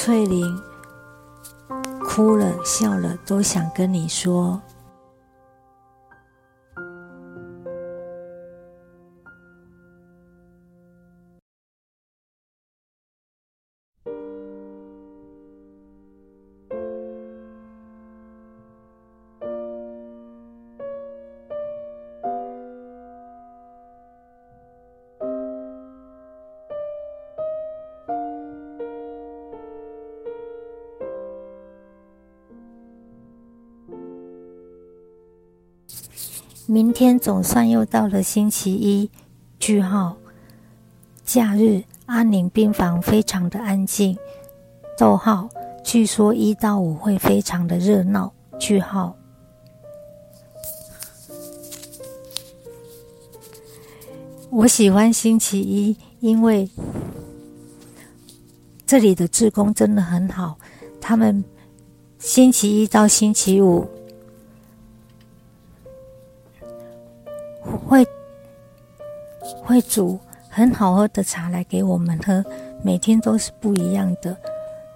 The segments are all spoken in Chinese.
翠玲哭了笑了，都想跟你说。明天总算又到了星期一。句号，假日安宁病房非常的安静。逗号，据说一到五会非常的热闹。句号，我喜欢星期一，因为这里的志工真的很好。他们星期一到星期五。会会煮很好喝的茶来给我们喝，每天都是不一样的。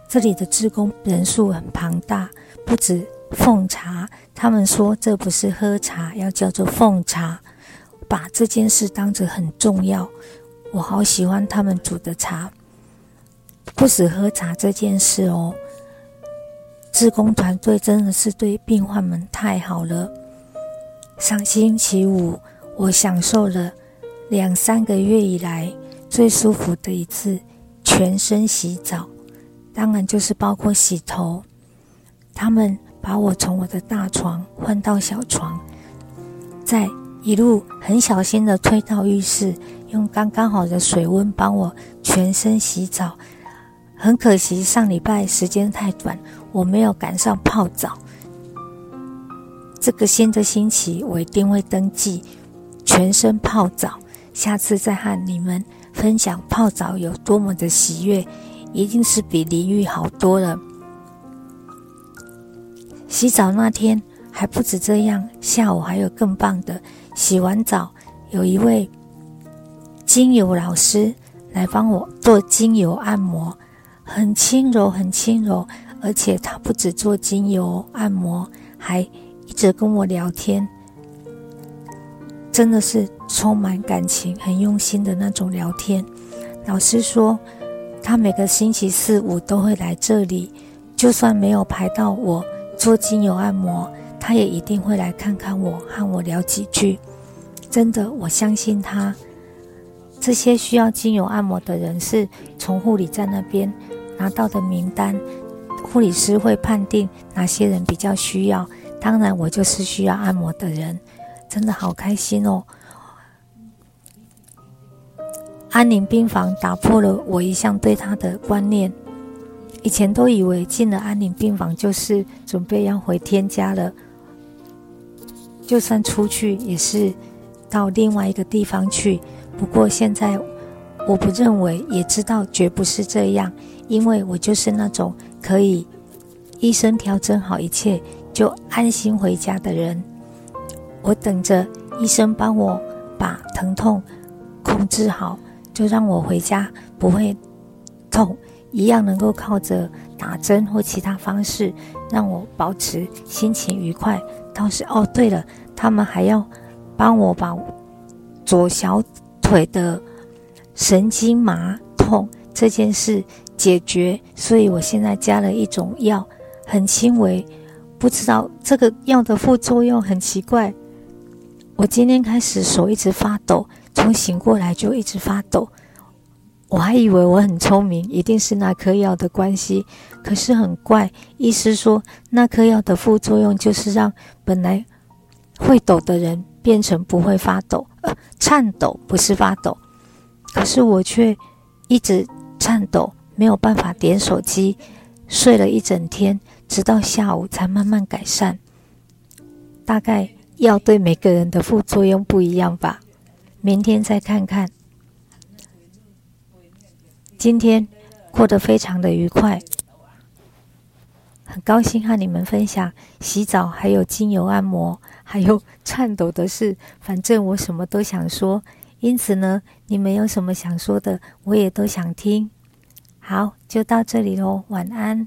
这里的职工人数很庞大，不止奉茶，他们说这不是喝茶，要叫做奉茶，把这件事当着很重要。我好喜欢他们煮的茶，不止喝茶这件事哦。职工团队真的是对病患们太好了。上星期五。我享受了两三个月以来最舒服的一次全身洗澡，当然就是包括洗头。他们把我从我的大床换到小床，再一路很小心的推到浴室，用刚刚好的水温帮我全身洗澡。很可惜上礼拜时间太短，我没有赶上泡澡。这个新的星期我一定会登记。全身泡澡，下次再和你们分享泡澡有多么的喜悦，一定是比淋浴好多了。洗澡那天还不止这样，下午还有更棒的。洗完澡，有一位精油老师来帮我做精油按摩，很轻柔，很轻柔，而且他不止做精油按摩，还一直跟我聊天。真的是充满感情、很用心的那种聊天。老师说，他每个星期四五都会来这里，就算没有排到我做精油按摩，他也一定会来看看我，和我聊几句。真的，我相信他。这些需要精油按摩的人是从护理站那边拿到的名单，护理师会判定哪些人比较需要。当然，我就是需要按摩的人。真的好开心哦！安宁病房打破了我一向对他的观念。以前都以为进了安宁病房就是准备要回天家了，就算出去也是到另外一个地方去。不过现在我不认为，也知道绝不是这样，因为我就是那种可以医生调整好一切就安心回家的人。我等着医生帮我把疼痛控制好，就让我回家不会痛，一样能够靠着打针或其他方式让我保持心情愉快。倒是哦，对了，他们还要帮我把左小腿的神经麻痛这件事解决，所以我现在加了一种药，很轻微，不知道这个药的副作用很奇怪。我今天开始手一直发抖，从醒过来就一直发抖。我还以为我很聪明，一定是那颗药的关系。可是很怪，医师说那颗药的副作用就是让本来会抖的人变成不会发抖，呃，颤抖不是发抖。可是我却一直颤抖，没有办法点手机，睡了一整天，直到下午才慢慢改善。大概。药对每个人的副作用不一样吧，明天再看看。今天过得非常的愉快，很高兴和你们分享洗澡，还有精油按摩，还有颤抖的事。反正我什么都想说，因此呢，你们有什么想说的，我也都想听。好，就到这里喽，晚安。